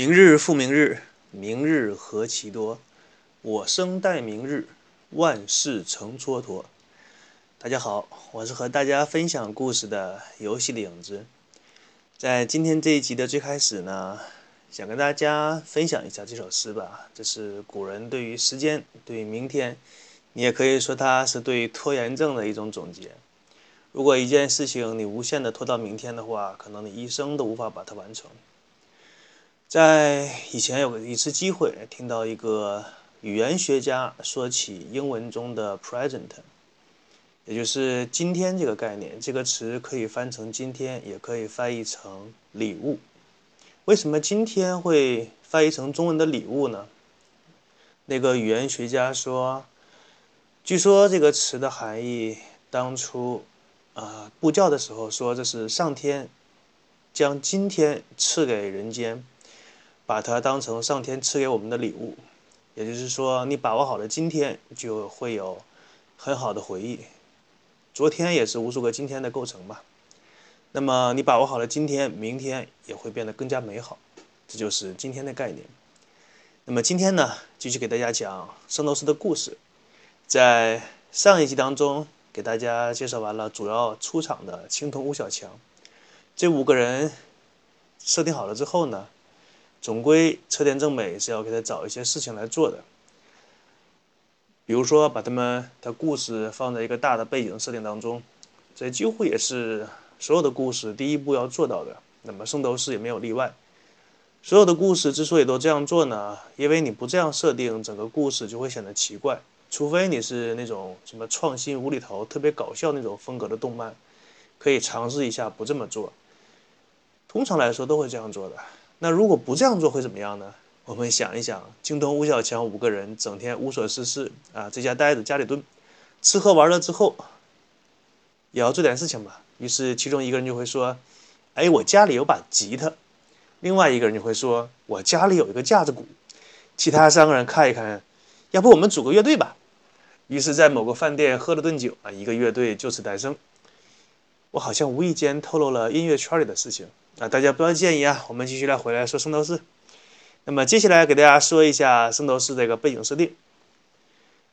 明日复明日，明日何其多。我生待明日，万事成蹉跎。大家好，我是和大家分享故事的游戏的影子。在今天这一集的最开始呢，想跟大家分享一下这首诗吧。这是古人对于时间、对于明天，你也可以说它是对拖延症的一种总结。如果一件事情你无限的拖到明天的话，可能你一生都无法把它完成。在以前有过一次机会，听到一个语言学家说起英文中的 present，也就是今天这个概念。这个词可以翻成今天，也可以翻译成礼物。为什么今天会翻译成中文的礼物呢？那个语言学家说，据说这个词的含义当初。啊，布教的时候说这是上天将今天赐给人间，把它当成上天赐给我们的礼物。也就是说，你把握好了今天，就会有很好的回忆。昨天也是无数个今天的构成吧。那么你把握好了今天，明天也会变得更加美好。这就是今天的概念。那么今天呢，继续给大家讲圣斗士的故事。在上一集当中。给大家介绍完了主要出场的青铜五小强，这五个人设定好了之后呢，总归车田正美是要给他找一些事情来做的，比如说把他们的故事放在一个大的背景设定当中，这几乎也是所有的故事第一步要做到的。那么圣斗士也没有例外，所有的故事之所以都这样做呢，因为你不这样设定，整个故事就会显得奇怪。除非你是那种什么创新无厘头、特别搞笑那种风格的动漫，可以尝试一下不这么做。通常来说都会这样做的。那如果不这样做会怎么样呢？我们想一想，京东吴小强五个人整天无所事事啊，在家待着，家里蹲，吃喝玩乐之后，也要做点事情吧。于是其中一个人就会说：“哎，我家里有把吉他。”另外一个人就会说：“我家里有一个架子鼓。”其他三个人看一看，要不我们组个乐队吧？于是，在某个饭店喝了顿酒啊，一个乐队就此诞生。我好像无意间透露了音乐圈里的事情啊，大家不要介意啊。我们继续来回来说圣斗士。那么接下来给大家说一下圣斗士这个背景设定。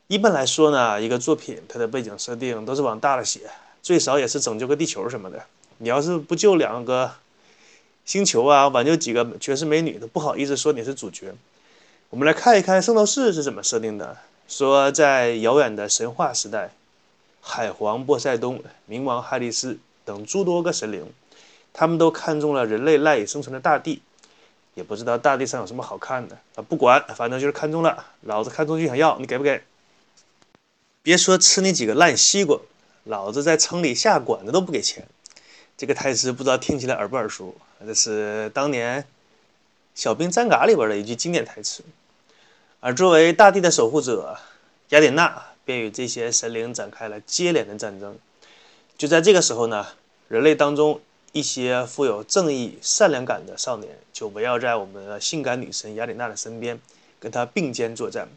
一般来说呢，一个作品它的背景设定都是往大了写，最少也是拯救个地球什么的。你要是不救两个星球啊，挽救几个绝世美女，都不好意思说你是主角。我们来看一看圣斗士是怎么设定的。说，在遥远的神话时代，海皇波塞冬、冥王哈利斯等诸多个神灵，他们都看中了人类赖以生存的大地。也不知道大地上有什么好看的啊，不管，反正就是看中了。老子看中就想要，你给不给？别说吃你几个烂西瓜，老子在城里下馆子都不给钱。这个台词不知道听起来耳不耳熟？这是当年《小兵张嘎》里边的一句经典台词。而作为大地的守护者，雅典娜便与这些神灵展开了接连的战争。就在这个时候呢，人类当中一些富有正义、善良感的少年就围绕在我们的性感女神雅典娜的身边，跟她并肩作战。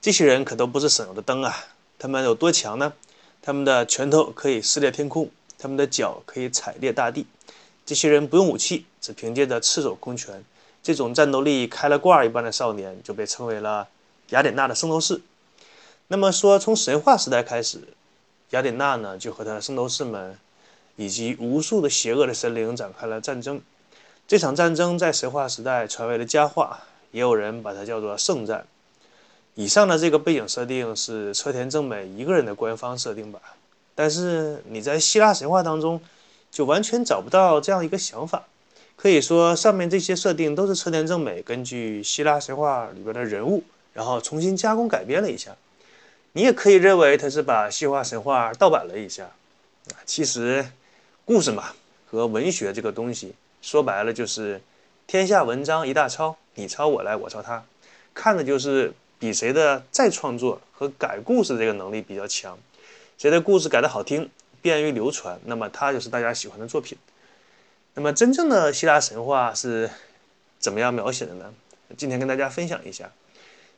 这些人可都不是省油的灯啊！他们有多强呢？他们的拳头可以撕裂天空，他们的脚可以踩裂大地。这些人不用武器，只凭借着赤手空拳。这种战斗力开了挂一般的少年就被称为了雅典娜的圣斗士。那么说，从神话时代开始，雅典娜呢就和他的圣斗士们以及无数的邪恶的神灵展开了战争。这场战争在神话时代传为了佳话，也有人把它叫做圣战。以上的这个背景设定是车田正美一个人的官方设定吧？但是你在希腊神话当中就完全找不到这样一个想法。可以说，上面这些设定都是车田正美根据希腊神话里边的人物，然后重新加工改编了一下。你也可以认为他是把希腊神话盗版了一下。啊，其实故事嘛和文学这个东西，说白了就是天下文章一大抄，你抄我来，我抄他，看的就是比谁的再创作和改故事这个能力比较强，谁的故事改得好听，便于流传，那么他就是大家喜欢的作品。那么，真正的希腊神话是怎么样描写的呢？今天跟大家分享一下。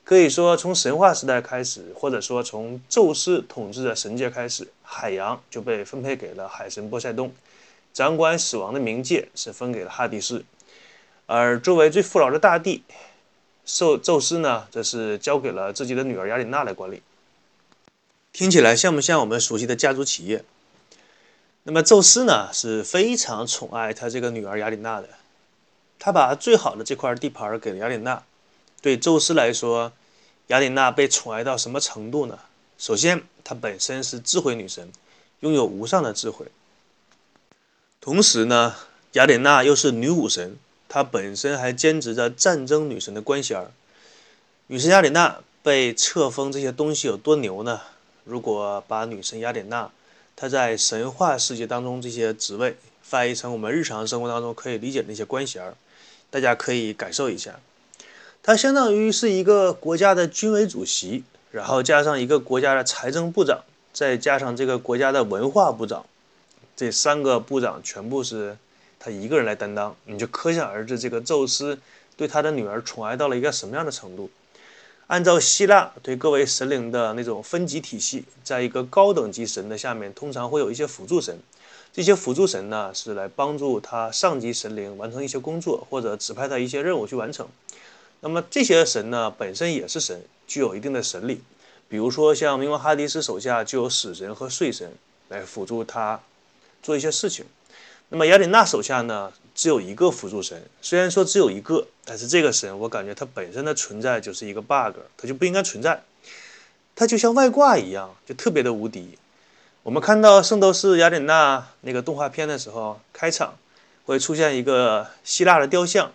可以说，从神话时代开始，或者说从宙斯统治的神界开始，海洋就被分配给了海神波塞冬，掌管死亡的冥界是分给了哈迪斯，而作为最富饶的大地，宙宙斯呢，则是交给了自己的女儿雅典娜来管理。听起来像不像我们熟悉的家族企业？那么宙斯呢，是非常宠爱他这个女儿雅典娜的，他把最好的这块地盘给了雅典娜。对宙斯来说，雅典娜被宠爱到什么程度呢？首先，她本身是智慧女神，拥有无上的智慧。同时呢，雅典娜又是女武神，她本身还兼职着战争女神的官衔儿。女神雅典娜被册封这些东西有多牛呢？如果把女神雅典娜她在神话世界当中这些职位翻译成我们日常生活当中可以理解的那些官衔儿，大家可以感受一下，他相当于是一个国家的军委主席，然后加上一个国家的财政部长，再加上这个国家的文化部长，这三个部长全部是他一个人来担当，你就可想而知这个宙斯对他的女儿宠爱到了一个什么样的程度。按照希腊对各位神灵的那种分级体系，在一个高等级神的下面，通常会有一些辅助神。这些辅助神呢，是来帮助他上级神灵完成一些工作，或者指派他一些任务去完成。那么这些神呢，本身也是神，具有一定的神力。比如说，像冥王哈迪斯手下就有死神和睡神来辅助他做一些事情。那么雅典娜手下呢？只有一个辅助神，虽然说只有一个，但是这个神我感觉它本身的存在就是一个 bug，它就不应该存在。它就像外挂一样，就特别的无敌。我们看到《圣斗士雅典娜》那个动画片的时候，开场会出现一个希腊的雕像，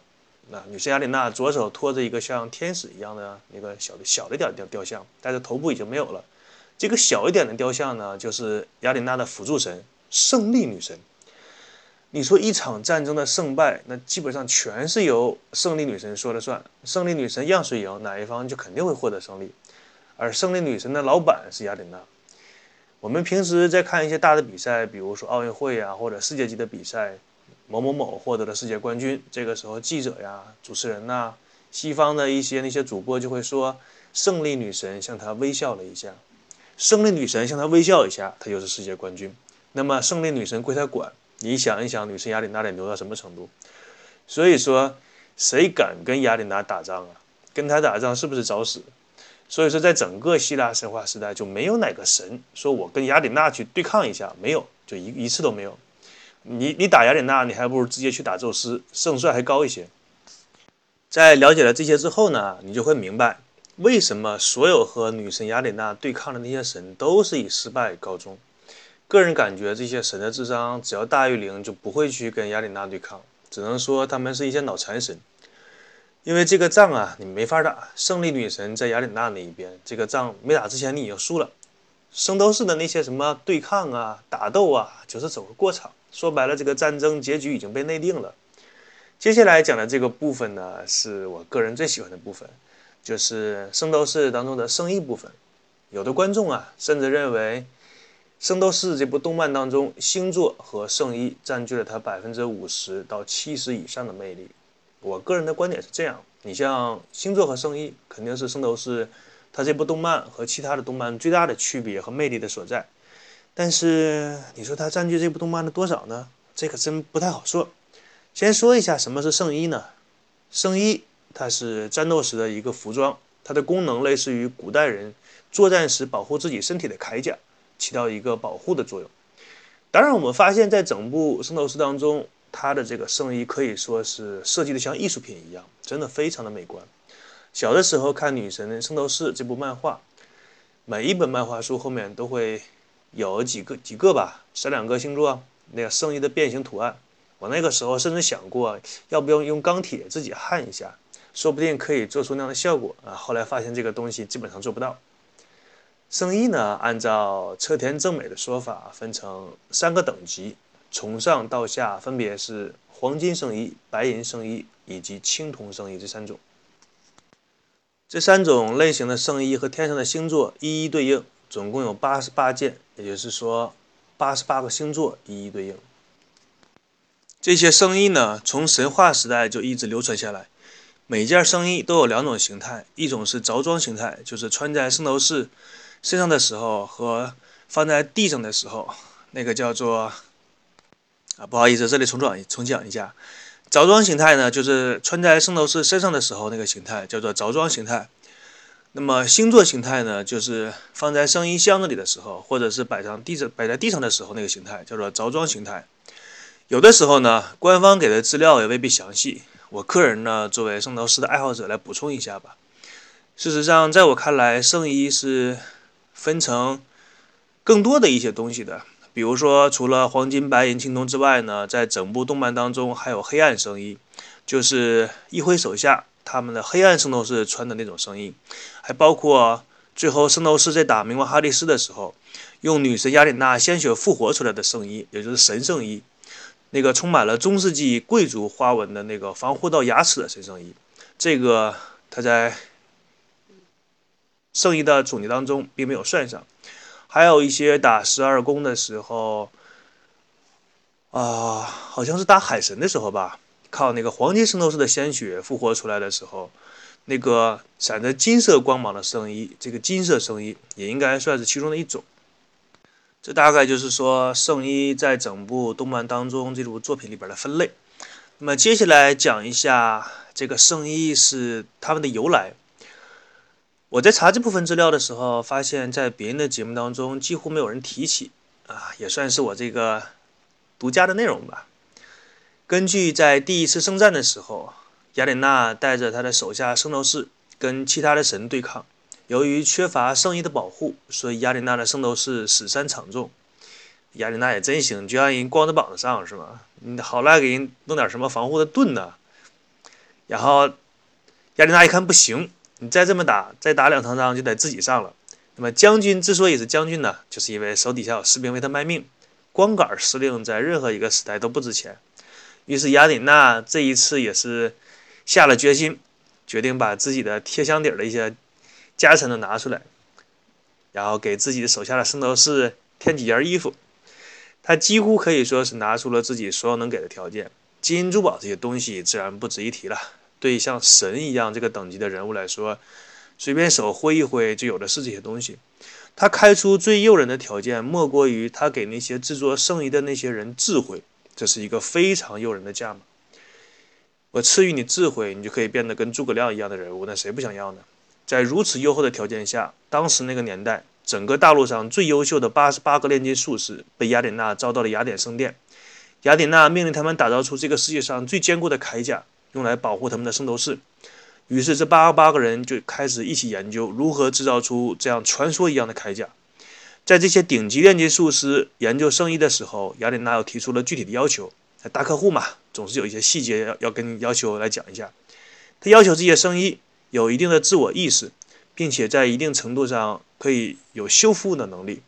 那女神雅典娜左手托着一个像天使一样的那个小的小的点雕雕像，但是头部已经没有了。这个小一点的雕像呢，就是雅典娜的辅助神胜利女神。你说一场战争的胜败，那基本上全是由胜利女神说了算。胜利女神让谁赢，哪一方就肯定会获得胜利。而胜利女神的老板是雅典娜。我们平时在看一些大的比赛，比如说奥运会啊，或者世界级的比赛，某某某获得了世界冠军，这个时候记者呀、主持人呐、西方的一些那些主播就会说，胜利女神向他微笑了一下。胜利女神向他微笑一下，他就是世界冠军。那么胜利女神归他管。你想一想，女神雅典娜得牛到什么程度？所以说，谁敢跟雅典娜打仗啊？跟她打仗是不是找死？所以说，在整个希腊神话时代，就没有哪个神说我跟雅典娜去对抗一下，没有，就一一次都没有。你你打雅典娜，你还不如直接去打宙斯，胜算还高一些。在了解了这些之后呢，你就会明白，为什么所有和女神雅典娜对抗的那些神都是以失败告终。个人感觉，这些神的智商只要大于零，就不会去跟雅典娜对抗。只能说他们是一些脑残神，因为这个仗啊，你没法打。胜利女神在雅典娜那一边，这个仗没打之前你已经输了。圣斗士的那些什么对抗啊、打斗啊，就是走个过场。说白了，这个战争结局已经被内定了。接下来讲的这个部分呢，是我个人最喜欢的部分，就是圣斗士当中的圣衣部分。有的观众啊，甚至认为。《圣斗士》这部动漫当中，星座和圣衣占据了它百分之五十到七十以上的魅力。我个人的观点是这样：你像星座和圣衣，肯定是《圣斗士》它这部动漫和其他的动漫最大的区别和魅力的所在。但是你说它占据这部动漫的多少呢？这可真不太好说。先说一下什么是圣衣呢？圣衣它是战斗时的一个服装，它的功能类似于古代人作战时保护自己身体的铠甲。起到一个保护的作用。当然，我们发现，在整部《圣斗士》当中，它的这个圣衣可以说是设计的像艺术品一样，真的非常的美观。小的时候看《女神圣斗士》这部漫画，每一本漫画书后面都会有几个几个吧，三两个星座那个圣衣的变形图案。我那个时候甚至想过，要不要用钢铁自己焊一下，说不定可以做出那样的效果啊。后来发现这个东西基本上做不到。圣衣呢，按照车田正美的说法，分成三个等级，从上到下分别是黄金圣衣、白银圣衣以及青铜圣衣这三种。这三种类型的圣衣和天上的星座一一对应，总共有八十八件，也就是说八十八个星座一一对应。这些圣衣呢，从神话时代就一直流传下来。每件圣衣都有两种形态，一种是着装形态，就是穿在圣斗士。身上的时候和放在地上的时候，那个叫做啊，不好意思，这里重讲重讲一下，着装形态呢，就是穿在圣斗士身上的时候那个形态，叫做着装形态。那么星座形态呢，就是放在圣衣箱子里的时候，或者是摆上地上摆在地上的时候那个形态，叫做着装形态。有的时候呢，官方给的资料也未必详细。我个人呢，作为圣斗士的爱好者来补充一下吧。事实上，在我看来，圣衣是分成更多的一些东西的。比如说，除了黄金、白银、青铜之外呢，在整部动漫当中还有黑暗圣衣，就是一辉手下他们的黑暗圣斗士穿的那种圣衣，还包括最后圣斗士在打冥王哈迪斯的时候，用女神雅典娜鲜血复活出来的圣衣，也就是神圣衣，那个充满了中世纪贵族花纹的那个防护到牙齿的神圣衣，这个他在圣衣的总结当中并没有算上。还有一些打十二宫的时候，啊，好像是打海神的时候吧，靠那个黄金圣斗士的鲜血复活出来的时候，那个闪着金色光芒的圣衣，这个金色圣衣也应该算是其中的一种。这大概就是说圣衣在整部动漫当中这部作品里边的分类。那么接下来讲一下这个圣衣是他们的由来。我在查这部分资料的时候，发现，在别人的节目当中几乎没有人提起，啊，也算是我这个独家的内容吧。根据在第一次圣战的时候，雅典娜带着他的手下圣斗士跟其他的神对抗，由于缺乏圣衣的保护，所以雅典娜的圣斗士死伤惨重。雅典娜也真行，就让人光着膀子上是吗？你好赖给人弄点什么防护的盾呢？然后雅典娜一看不行。你再这么打，再打两场仗就得自己上了。那么将军之所以是将军呢，就是因为手底下有士兵为他卖命。光杆司令在任何一个时代都不值钱。于是雅典娜这一次也是下了决心，决定把自己的贴箱底的一些家产都拿出来，然后给自己的手下的圣斗士添几件衣服。他几乎可以说是拿出了自己所有能给的条件，金银珠宝这些东西自然不值一提了。对像神一样这个等级的人物来说，随便手挥一挥就有的是这些东西。他开出最诱人的条件，莫过于他给那些制作圣衣的那些人智慧，这是一个非常诱人的价码。我赐予你智慧，你就可以变得跟诸葛亮一样的人物，那谁不想要呢？在如此优厚的条件下，当时那个年代，整个大陆上最优秀的八十八个炼金术士被雅典娜招到了雅典圣殿。雅典娜命令他们打造出这个世界上最坚固的铠甲。用来保护他们的圣斗士，于是这八十八个人就开始一起研究如何制造出这样传说一样的铠甲。在这些顶级炼金术师研究圣衣的时候，雅典娜又提出了具体的要求。大客户嘛，总是有一些细节要要跟你要求来讲一下。他要求这些圣衣有一定的自我意识，并且在一定程度上可以有修复的能力，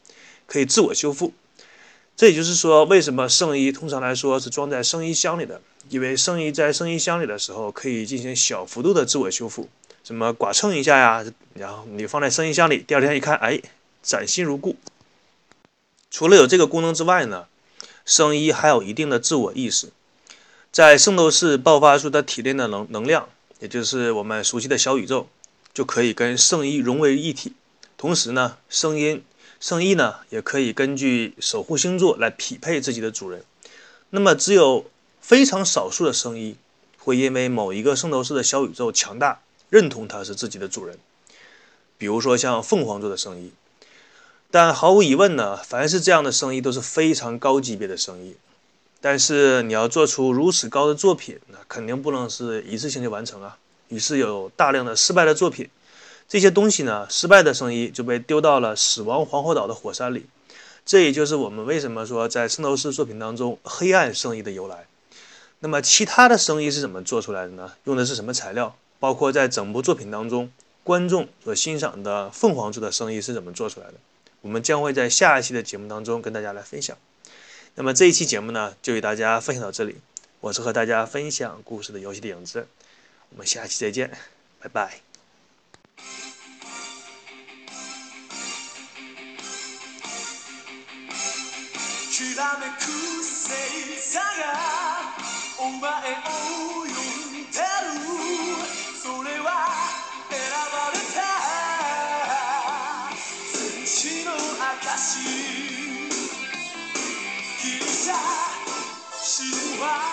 可以自我修复。这也就是说，为什么圣衣通常来说是装在圣衣箱里的？因为圣衣在圣衣箱里的时候，可以进行小幅度的自我修复，什么剐蹭一下呀，然后你放在圣衣箱里，第二天一看，哎，崭新如故。除了有这个功能之外呢，圣衣还有一定的自我意识，在圣斗士爆发出的体内的能能量，也就是我们熟悉的小宇宙，就可以跟圣衣融为一体。同时呢，声音。圣衣呢，也可以根据守护星座来匹配自己的主人。那么，只有非常少数的圣衣会因为某一个圣斗士的小宇宙强大，认同他是自己的主人。比如说像凤凰座的圣衣。但毫无疑问呢，凡是这样的生意都是非常高级别的生意。但是你要做出如此高的作品，那肯定不能是一次性就完成啊。于是有大量的失败的作品。这些东西呢，失败的生意就被丢到了死亡皇后岛的火山里。这也就是我们为什么说在圣斗士作品当中黑暗生意的由来。那么其他的生意是怎么做出来的呢？用的是什么材料？包括在整部作品当中，观众所欣赏的凤凰座的生意是怎么做出来的？我们将会在下一期的节目当中跟大家来分享，那么这一期节目呢，就与大家分享到这里，我是和大家分享故事的游戏的影子，我们下期再见，拜拜。Bye.